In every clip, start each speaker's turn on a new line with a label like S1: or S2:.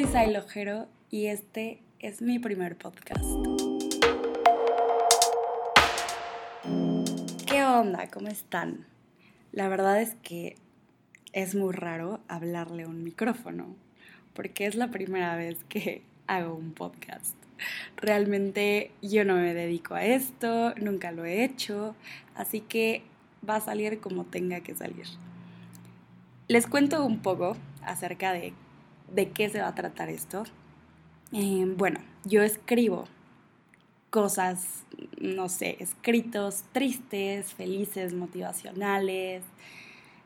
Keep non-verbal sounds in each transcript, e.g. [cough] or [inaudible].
S1: soy Sai Lojero y este es mi primer podcast. ¿Qué onda? ¿Cómo están? La verdad es que es muy raro hablarle a un micrófono porque es la primera vez que hago un podcast. Realmente yo no me dedico a esto, nunca lo he hecho, así que va a salir como tenga que salir. Les cuento un poco acerca de de qué se va a tratar esto. Eh, bueno, yo escribo cosas, no sé, escritos tristes, felices, motivacionales,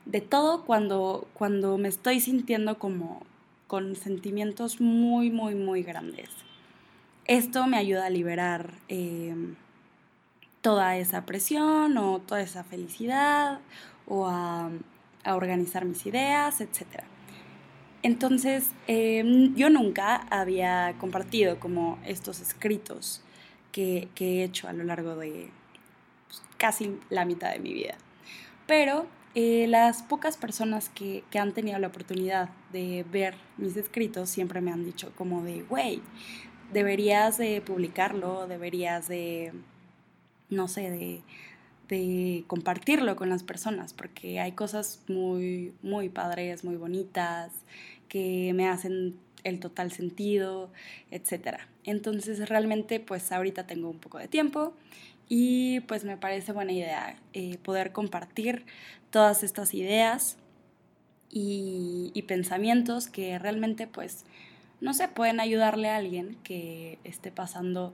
S1: de todo cuando, cuando me estoy sintiendo como con sentimientos muy, muy, muy grandes. Esto me ayuda a liberar eh, toda esa presión o toda esa felicidad o a, a organizar mis ideas, etcétera. Entonces, em, yo nunca había compartido como estos escritos que, he hecho a lo largo de pues, casi la mitad de mi vida. Pero eh, las pocas personas que, han tenido la oportunidad de ver mis escritos siempre me han dicho como de, güey, deberías de publicarlo, deberías de, no sé, de, de compartirlo con las personas, porque hay cosas muy, muy padres, muy bonitas, que me hacen el total sentido, etc. Entonces realmente pues ahorita tengo un poco de tiempo y pues me parece buena idea eh, poder compartir todas estas ideas y, y, pensamientos que realmente pues no sé, pueden ayudarle a alguien que esté pasando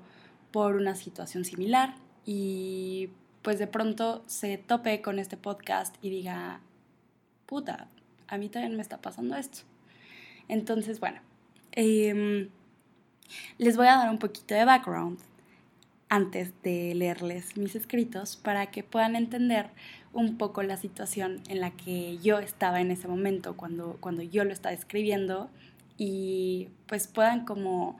S1: por una situación similar y pues de pronto se tope con este podcast y diga, puta, a mí también me está pasando esto. Entonces, bueno, em, les voy a dar un poquito de background antes de leerles mis escritos para que puedan entender un poco la situación en la que yo estaba en ese momento cuando, cuando yo lo estaba escribiendo y pues puedan como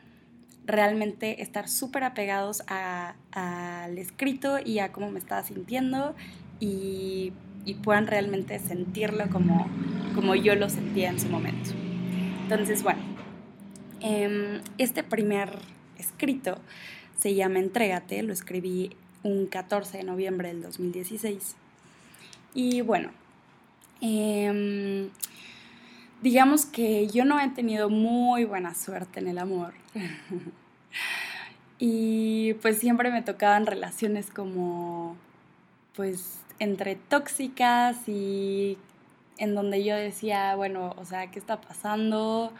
S1: realmente estar súper apegados al escrito y a cómo me estaba sintiendo y, y puedan realmente sentirlo como, como yo lo sentía en su momento. Entonces, bueno, em, este primer escrito se llama Entrégate, lo escribí un 14 de noviembre del 2016. Y bueno, em, digamos que yo no he tenido muy buena suerte en el amor. [laughs] y pues siempre me tocaban relaciones como, pues, entre tóxicas y en donde yo decía, bueno, o sea, ¿qué está pasando?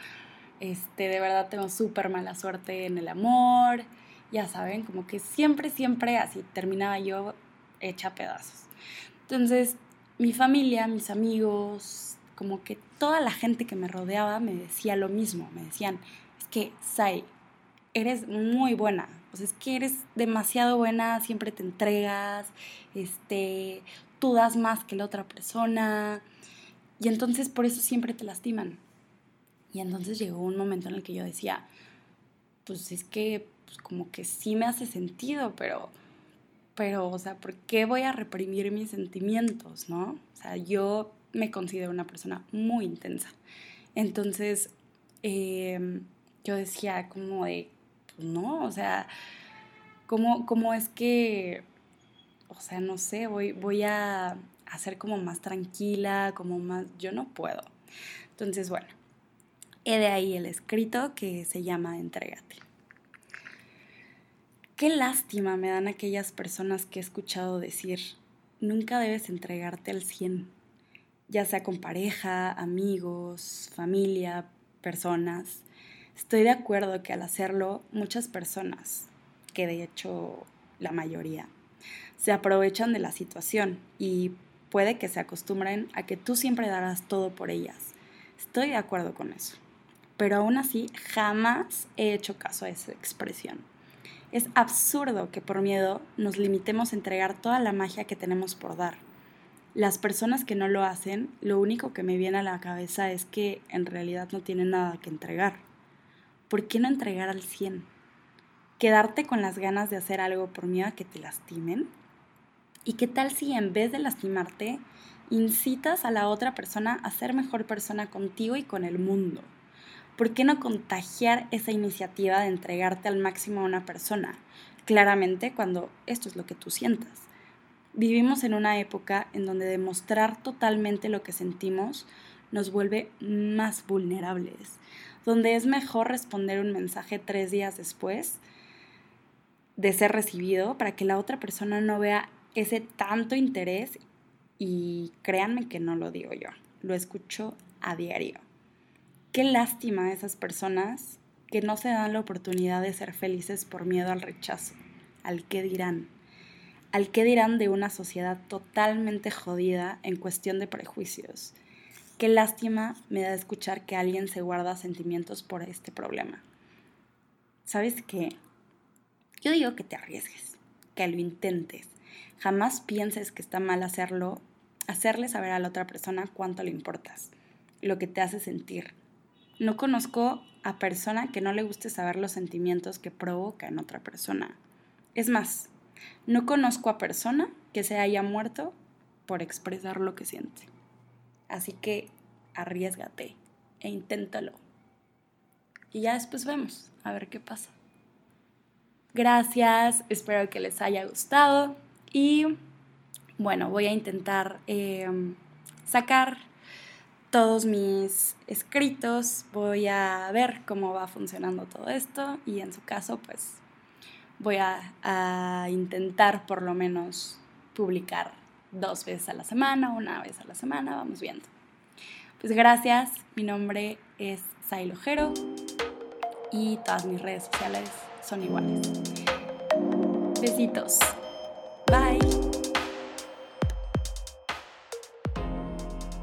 S1: Este, de verdad tengo súper mala suerte en el amor. Ya saben, como que siempre, siempre así terminaba yo hecha pedazos. Entonces, mi familia, mis amigos, como que toda la gente que me rodeaba me decía lo mismo. Me decían, es que, Sai, eres muy buena. O sea, es que eres demasiado buena, siempre te entregas, este, tú das más que la otra persona, y entonces por eso siempre te lastiman. Y entonces llegó un momento en el que yo decía, pues es que pues como que sí me hace sentido, pero, pero, o sea, ¿por qué voy a reprimir mis sentimientos, no? O sea, yo me considero una persona muy intensa. Entonces, em, yo decía como de, pues no, o sea, ¿cómo, ¿cómo, es que, o sea, no sé, voy, voy a hacer como más tranquila, como más, yo no puedo. Entonces, bueno, he de ahí el escrito que se llama Entrégate. Qué lástima me dan aquellas personas que he escuchado decir, nunca debes entregarte al 100, ya sea con pareja, amigos, familia, personas. Estoy de acuerdo que al hacerlo, muchas personas, que de hecho la mayoría, se aprovechan de la situación y puede que se acostumbren a que tú siempre darás todo por ellas. Estoy de acuerdo con eso. Pero aún así, jamás he hecho caso a esa expresión. Es absurdo que por miedo nos limitemos a entregar toda la magia que tenemos por dar. Las personas que no lo hacen, lo único que me viene a la cabeza es que en realidad no tienen nada que entregar. ¿Por qué no entregar al 100? ¿Quedarte con las ganas de hacer algo por miedo a que te lastimen? ¿Y qué tal si en vez de lastimarte, incitas a la otra persona a ser mejor persona contigo y con el mundo? ¿Por qué no contagiar esa iniciativa de entregarte al máximo a una persona? Claramente cuando esto es lo que tú sientas. Vivimos en una época en donde demostrar totalmente lo que sentimos nos vuelve más vulnerables, donde es mejor responder un mensaje tres días después de ser recibido para que la otra persona no vea ese tanto interés y créanme que no lo digo yo, lo escucho a diario. Qué lástima esas personas que no se dan la oportunidad de ser felices por miedo al rechazo, al qué dirán, al qué dirán de una sociedad totalmente jodida en cuestión de prejuicios. Qué lástima me da escuchar que alguien se guarda sentimientos por este problema. ¿Sabes qué? Yo digo que te arriesgues, que lo intentes. Jamás pienses que está mal hacerlo, hacerle saber a la otra persona cuánto le importas, lo que te hace sentir. No conozco a persona que no le guste saber los sentimientos que provoca en otra persona. Es más, no conozco a persona que se haya muerto por expresar lo que siente. Así que arriesgate e inténtalo. Y ya después vemos a ver qué pasa. Gracias, espero que les haya gustado y bueno, voy a intentar em, sacar todos mis escritos, voy a ver cómo va funcionando todo esto y en su caso pues voy a, intentar por lo menos publicar dos veces a la semana, una vez a la semana, vamos viendo. Pues gracias, mi nombre es Sailojero y todas mis redes sociales son iguales. Besitos. Bye.